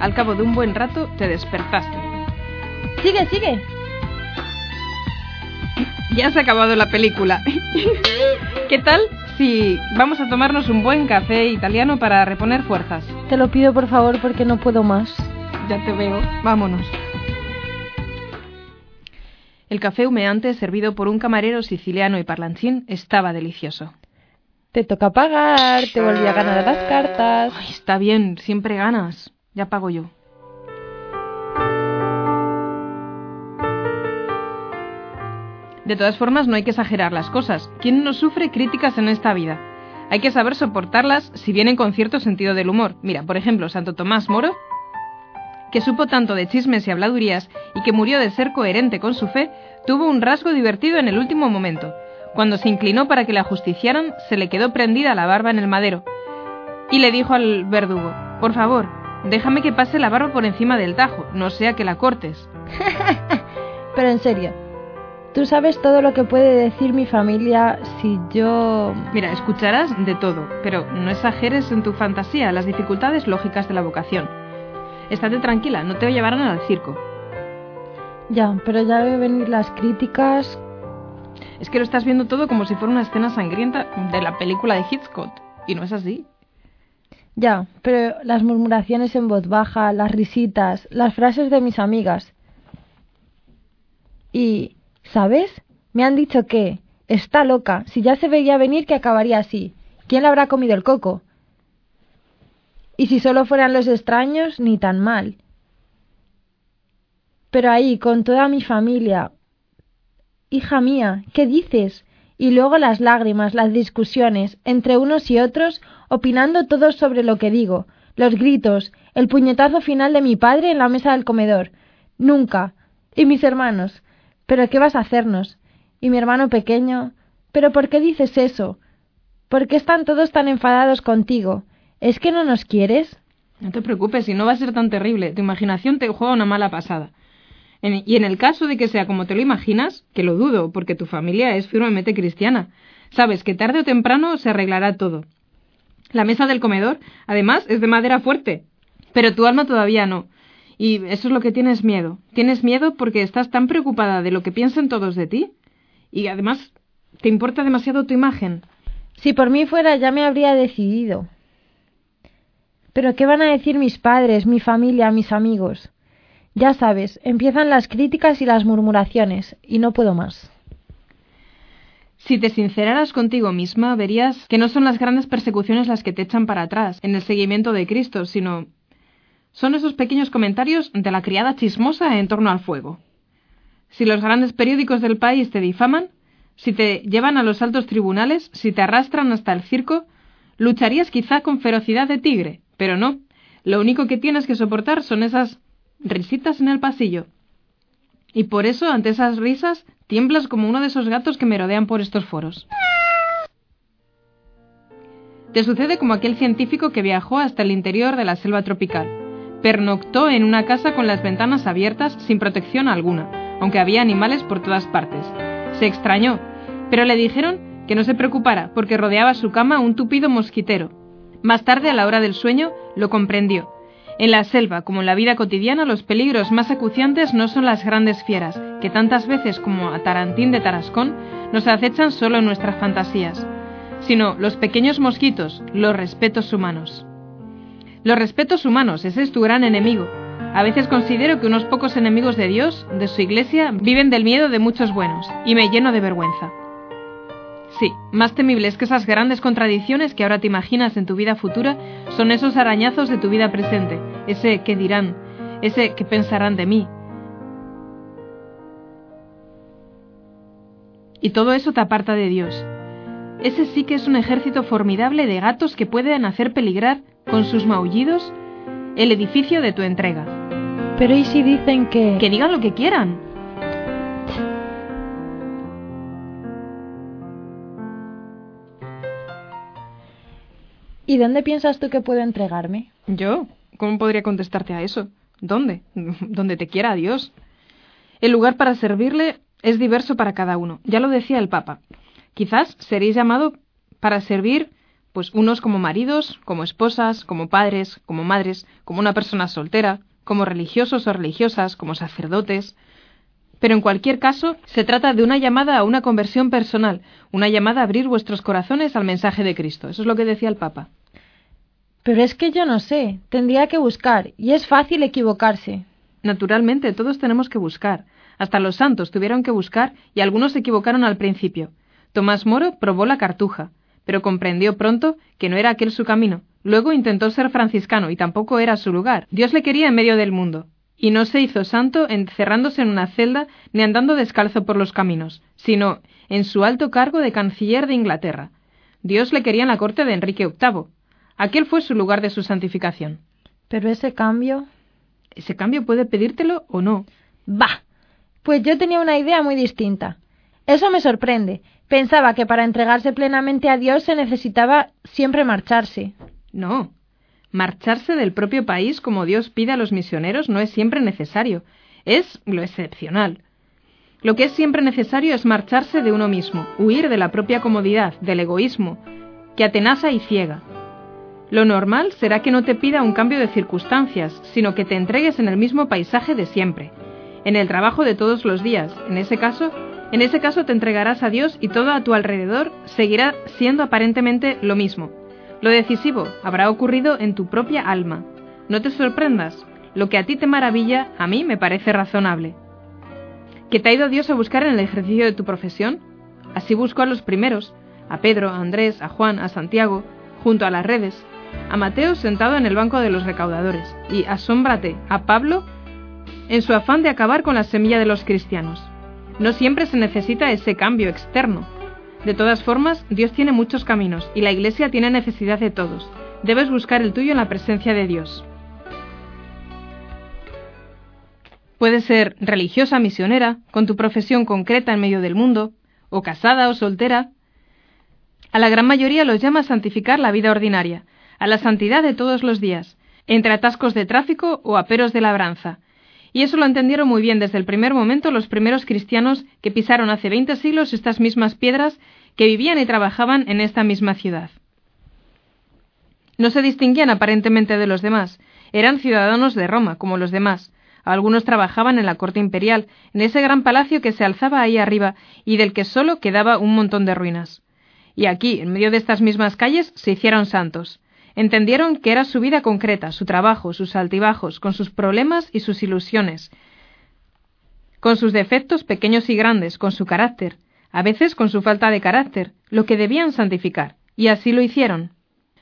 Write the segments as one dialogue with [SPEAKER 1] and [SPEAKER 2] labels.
[SPEAKER 1] Al cabo de un buen rato te despertaste.
[SPEAKER 2] Sigue, sigue.
[SPEAKER 1] Ya se ha acabado la película. ¿Qué tal si vamos a tomarnos un buen café italiano para reponer fuerzas?
[SPEAKER 2] Te lo pido por favor porque no puedo más.
[SPEAKER 1] Ya te veo. Vámonos. El café humeante, servido por un camarero siciliano y parlanchín, estaba delicioso.
[SPEAKER 2] Te toca pagar, te volví a ganar las cartas.
[SPEAKER 1] Ay, está bien, siempre ganas. Ya pago yo. De todas formas, no hay que exagerar las cosas. ¿Quién no sufre críticas en esta vida? Hay que saber soportarlas si vienen con cierto sentido del humor. Mira, por ejemplo, Santo Tomás Moro, que supo tanto de chismes y habladurías y que murió de ser coherente con su fe, tuvo un rasgo divertido en el último momento. Cuando se inclinó para que la justiciaran, se le quedó prendida la barba en el madero y le dijo al verdugo, por favor, déjame que pase la barba por encima del tajo, no sea que la cortes.
[SPEAKER 2] Pero en serio, ¿tú sabes todo lo que puede decir mi familia si yo...
[SPEAKER 1] Mira, escucharás de todo, pero no exageres en tu fantasía las dificultades lógicas de la vocación. Estate tranquila, no te llevarán al circo.
[SPEAKER 2] Ya, pero ya deben venir las críticas.
[SPEAKER 1] Es que lo estás viendo todo como si fuera una escena sangrienta de la película de Hitchcock, y no es así.
[SPEAKER 2] Ya, pero las murmuraciones en voz baja, las risitas, las frases de mis amigas. Y, ¿sabes? Me han dicho que está loca, si ya se veía venir que acabaría así. ¿Quién le habrá comido el coco? Y si solo fueran los extraños, ni tan mal. Pero ahí, con toda mi familia. Hija mía, ¿qué dices? Y luego las lágrimas, las discusiones, entre unos y otros, opinando todos sobre lo que digo, los gritos, el puñetazo final de mi padre en la mesa del comedor. Nunca. Y mis hermanos. ¿Pero qué vas a hacernos? Y mi hermano pequeño. ¿Pero por qué dices eso? ¿Por qué están todos tan enfadados contigo? ¿Es que no nos quieres?
[SPEAKER 1] No te preocupes, si no va a ser tan terrible. Tu imaginación te juega una mala pasada. Y en el caso de que sea como te lo imaginas, que lo dudo, porque tu familia es firmemente cristiana, sabes que tarde o temprano se arreglará todo. La mesa del comedor, además, es de madera fuerte, pero tu alma todavía no. Y eso es lo que tienes miedo. Tienes miedo porque estás tan preocupada de lo que piensen todos de ti. Y además, te importa demasiado tu imagen.
[SPEAKER 2] Si por mí fuera ya me habría decidido. Pero ¿qué van a decir mis padres, mi familia, mis amigos? Ya sabes, empiezan las críticas y las murmuraciones, y no puedo más.
[SPEAKER 1] Si te sinceraras contigo misma, verías que no son las grandes persecuciones las que te echan para atrás en el seguimiento de Cristo, sino son esos pequeños comentarios de la criada chismosa en torno al fuego. Si los grandes periódicos del país te difaman, si te llevan a los altos tribunales, si te arrastran hasta el circo, lucharías quizá con ferocidad de tigre, pero no. Lo único que tienes que soportar son esas risitas en el pasillo. Y por eso, ante esas risas, tiemblas como uno de esos gatos que merodean por estos foros. Te sucede como aquel científico que viajó hasta el interior de la selva tropical. Pernoctó en una casa con las ventanas abiertas sin protección alguna, aunque había animales por todas partes. Se extrañó, pero le dijeron que no se preocupara porque rodeaba su cama un tupido mosquitero. Más tarde, a la hora del sueño, lo comprendió. En la selva, como en la vida cotidiana, los peligros más acuciantes no son las grandes fieras, que tantas veces como a Tarantín de Tarascón nos acechan solo en nuestras fantasías, sino los pequeños mosquitos, los respetos humanos. Los respetos humanos, ese es tu gran enemigo. A veces considero que unos pocos enemigos de Dios, de su iglesia, viven del miedo de muchos buenos, y me lleno de vergüenza. Sí, más temibles que esas grandes contradicciones que ahora te imaginas en tu vida futura son esos arañazos de tu vida presente, ese que dirán, ese que pensarán de mí. Y todo eso te aparta de Dios. Ese sí que es un ejército formidable de gatos que pueden hacer peligrar, con sus maullidos, el edificio de tu entrega.
[SPEAKER 2] Pero ¿y si dicen que...
[SPEAKER 1] Que digan lo que quieran.
[SPEAKER 2] ¿Y dónde piensas tú que puedo entregarme?
[SPEAKER 1] ¿Yo? ¿Cómo podría contestarte a eso? ¿Dónde? Donde te quiera Dios. El lugar para servirle es diverso para cada uno. Ya lo decía el Papa. Quizás seréis llamado para servir, pues unos como maridos, como esposas, como padres, como madres, como una persona soltera, como religiosos o religiosas, como sacerdotes. Pero en cualquier caso, se trata de una llamada a una conversión personal, una llamada a abrir vuestros corazones al mensaje de Cristo. Eso es lo que decía el Papa.
[SPEAKER 2] Pero es que yo no sé, tendría que buscar, y es fácil equivocarse.
[SPEAKER 1] Naturalmente, todos tenemos que buscar. Hasta los santos tuvieron que buscar y algunos se equivocaron al principio. Tomás Moro probó la cartuja, pero comprendió pronto que no era aquel su camino. Luego intentó ser franciscano y tampoco era su lugar. Dios le quería en medio del mundo. Y no se hizo santo encerrándose en una celda ni andando descalzo por los caminos, sino en su alto cargo de canciller de Inglaterra. Dios le quería en la corte de Enrique VIII. Aquel fue su lugar de su santificación.
[SPEAKER 2] Pero ese cambio.
[SPEAKER 1] Ese cambio puede pedírtelo o no.
[SPEAKER 2] Bah. Pues yo tenía una idea muy distinta. Eso me sorprende. Pensaba que para entregarse plenamente a Dios se necesitaba siempre marcharse.
[SPEAKER 1] No. Marcharse del propio país como Dios pide a los misioneros no es siempre necesario. Es lo excepcional. Lo que es siempre necesario es marcharse de uno mismo, huir de la propia comodidad, del egoísmo, que atenaza y ciega. Lo normal será que no te pida un cambio de circunstancias, sino que te entregues en el mismo paisaje de siempre, en el trabajo de todos los días. En ese caso, en ese caso te entregarás a Dios y todo a tu alrededor seguirá siendo aparentemente lo mismo. Lo decisivo habrá ocurrido en tu propia alma. No te sorprendas. Lo que a ti te maravilla, a mí me parece razonable. ¿Que te ha ido Dios a buscar en el ejercicio de tu profesión? Así buscó a los primeros, a Pedro, a Andrés, a Juan, a Santiago, junto a las redes, a Mateo sentado en el banco de los recaudadores, y asómbrate, a Pablo en su afán de acabar con la semilla de los cristianos. No siempre se necesita ese cambio externo. De todas formas, Dios tiene muchos caminos y la Iglesia tiene necesidad de todos. Debes buscar el tuyo en la presencia de Dios. Puedes ser religiosa misionera, con tu profesión concreta en medio del mundo, o casada o soltera. A la gran mayoría los llama santificar la vida ordinaria, a la santidad de todos los días, entre atascos de tráfico o aperos de labranza, y eso lo entendieron muy bien desde el primer momento los primeros cristianos que pisaron hace veinte siglos estas mismas piedras que vivían y trabajaban en esta misma ciudad. No se distinguían aparentemente de los demás, eran ciudadanos de Roma, como los demás. Algunos trabajaban en la corte imperial, en ese gran palacio que se alzaba ahí arriba y del que solo quedaba un montón de ruinas. Y aquí, en medio de estas mismas calles, se hicieron santos. Entendieron que era su vida concreta, su trabajo, sus altibajos, con sus problemas y sus ilusiones, con sus defectos pequeños y grandes, con su carácter, a veces con su falta de carácter, lo que debían santificar, y así lo hicieron.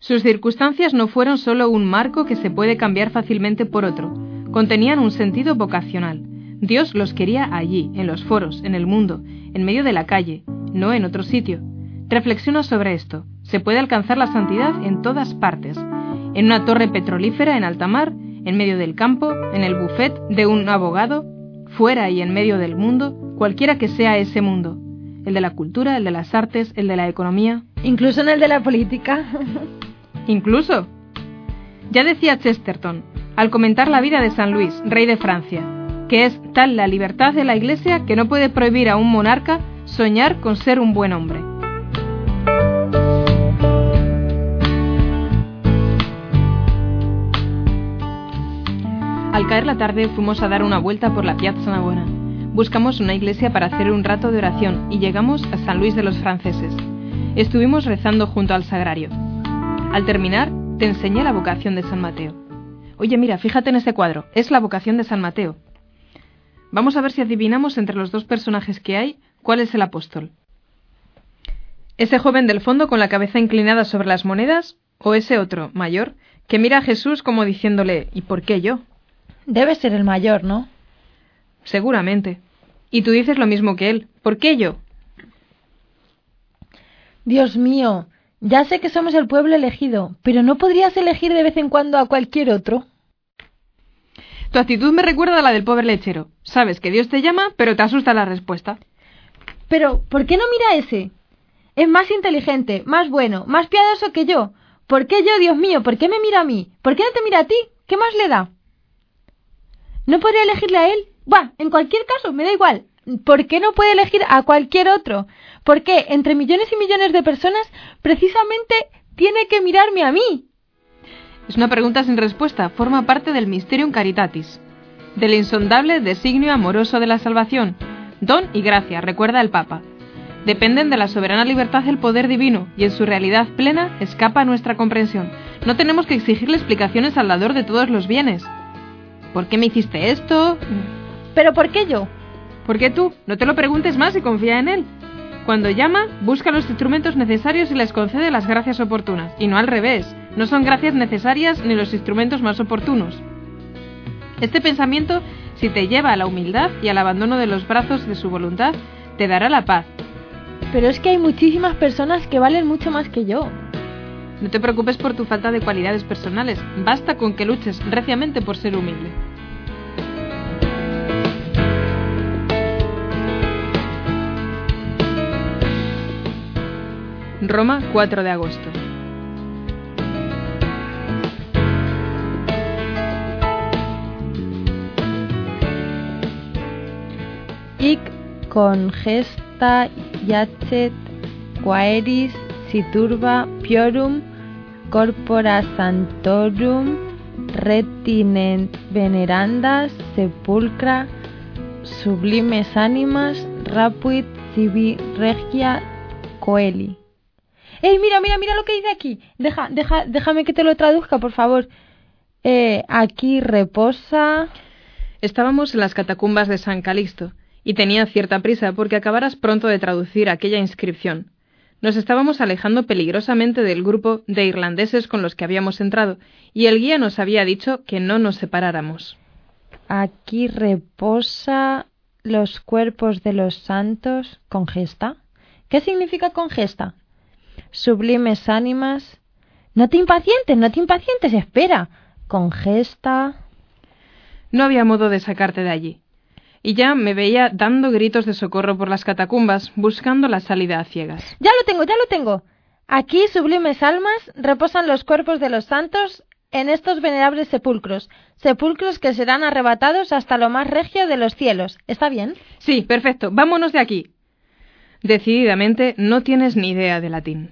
[SPEAKER 1] Sus circunstancias no fueron sólo un marco que se puede cambiar fácilmente por otro, contenían un sentido vocacional. Dios los quería allí, en los foros, en el mundo, en medio de la calle, no en otro sitio. Reflexiona sobre esto. Se puede alcanzar la santidad en todas partes. En una torre petrolífera en alta mar, en medio del campo, en el buffet de un abogado, fuera y en medio del mundo, cualquiera que sea ese mundo. El de la cultura, el de las artes, el de la economía.
[SPEAKER 2] Incluso en el de la política.
[SPEAKER 1] Incluso. Ya decía Chesterton, al comentar la vida de San Luis, rey de Francia, que es tal la libertad de la Iglesia que no puede prohibir a un monarca soñar con ser un buen hombre. Al caer la tarde fuimos a dar una vuelta por la Piazza Navona. Buscamos una iglesia para hacer un rato de oración y llegamos a San Luis de los Franceses. Estuvimos rezando junto al sagrario. Al terminar, te enseñé la vocación de San Mateo. Oye, mira, fíjate en este cuadro. Es la vocación de San Mateo. Vamos a ver si adivinamos entre los dos personajes que hay cuál es el apóstol. ¿Ese joven del fondo con la cabeza inclinada sobre las monedas? ¿O ese otro, mayor, que mira a Jesús como diciéndole ¿y por qué yo?
[SPEAKER 2] Debe ser el mayor, ¿no?
[SPEAKER 1] Seguramente. Y tú dices lo mismo que él. ¿Por qué yo?
[SPEAKER 2] Dios mío, ya sé que somos el pueblo elegido, pero ¿no podrías elegir de vez en cuando a cualquier otro?
[SPEAKER 1] Tu actitud me recuerda a la del pobre lechero. Sabes que Dios te llama, pero te asusta la respuesta.
[SPEAKER 2] Pero, ¿por qué no mira a ese? Es más inteligente, más bueno, más piadoso que yo. ¿Por qué yo, Dios mío? ¿Por qué me mira a mí? ¿Por qué no te mira a ti? ¿Qué más le da? ¿No podría elegirle a él? Bah, en cualquier caso, me da igual. ¿Por qué no puede elegir a cualquier otro? ¿Por qué entre millones y millones de personas precisamente tiene que mirarme a mí?
[SPEAKER 1] Es una pregunta sin respuesta, forma parte del Mysterium Caritatis, del insondable designio amoroso de la salvación. Don y gracia, recuerda el Papa. Dependen de la soberana libertad del poder divino y en su realidad plena escapa a nuestra comprensión. No tenemos que exigirle explicaciones al dador de todos los bienes. ¿Por qué me hiciste esto?
[SPEAKER 2] ¿Pero por qué yo?
[SPEAKER 1] ¿Por qué tú? No te lo preguntes más y confía en él. Cuando llama, busca los instrumentos necesarios y les concede las gracias oportunas, y no al revés. No son gracias necesarias ni los instrumentos más oportunos. Este pensamiento, si te lleva a la humildad y al abandono de los brazos de su voluntad, te dará la paz.
[SPEAKER 2] Pero es que hay muchísimas personas que valen mucho más que yo.
[SPEAKER 1] No te preocupes por tu falta de cualidades personales, basta con que luches reciamente por ser humilde. Roma, 4 de agosto.
[SPEAKER 2] Ic congesta yacet quaeris siturba piorum corpora santorum retinent venerandas sepulcra sublimes animas rapuit civi regia coeli. ¡Ey, mira, mira, mira lo que dice aquí! Deja, deja, déjame que te lo traduzca, por favor. Eh, aquí reposa.
[SPEAKER 1] Estábamos en las catacumbas de San Calixto y tenía cierta prisa porque acabaras pronto de traducir aquella inscripción. Nos estábamos alejando peligrosamente del grupo de irlandeses con los que habíamos entrado, y el guía nos había dicho que no nos separáramos.
[SPEAKER 2] Aquí reposa los cuerpos de los santos con gesta. ¿Qué significa con gesta? Sublimes ánimas. No te impacientes, no te impacientes, espera. Con gesta.
[SPEAKER 1] No había modo de sacarte de allí y ya me veía dando gritos de socorro por las catacumbas, buscando la salida a ciegas.
[SPEAKER 2] Ya lo tengo, ya lo tengo. Aquí, sublimes almas, reposan los cuerpos de los santos en estos venerables sepulcros, sepulcros que serán arrebatados hasta lo más regio de los cielos. ¿Está bien?
[SPEAKER 1] Sí, perfecto. Vámonos de aquí. Decididamente no tienes ni idea de latín.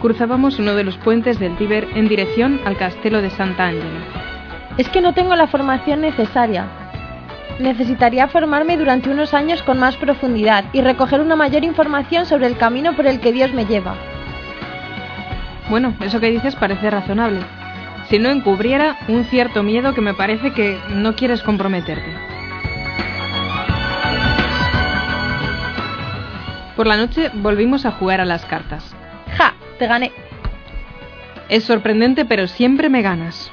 [SPEAKER 1] Cruzábamos uno de los puentes del Tíber en dirección al castelo de Santa Ángela.
[SPEAKER 2] Es que no tengo la formación necesaria. Necesitaría formarme durante unos años con más profundidad y recoger una mayor información sobre el camino por el que Dios me lleva.
[SPEAKER 1] Bueno, eso que dices parece razonable. Si no encubriera un cierto miedo que me parece que no quieres comprometerte. Por la noche volvimos a jugar a las cartas.
[SPEAKER 2] ¡Ja! Te gané.
[SPEAKER 1] Es sorprendente, pero siempre me ganas.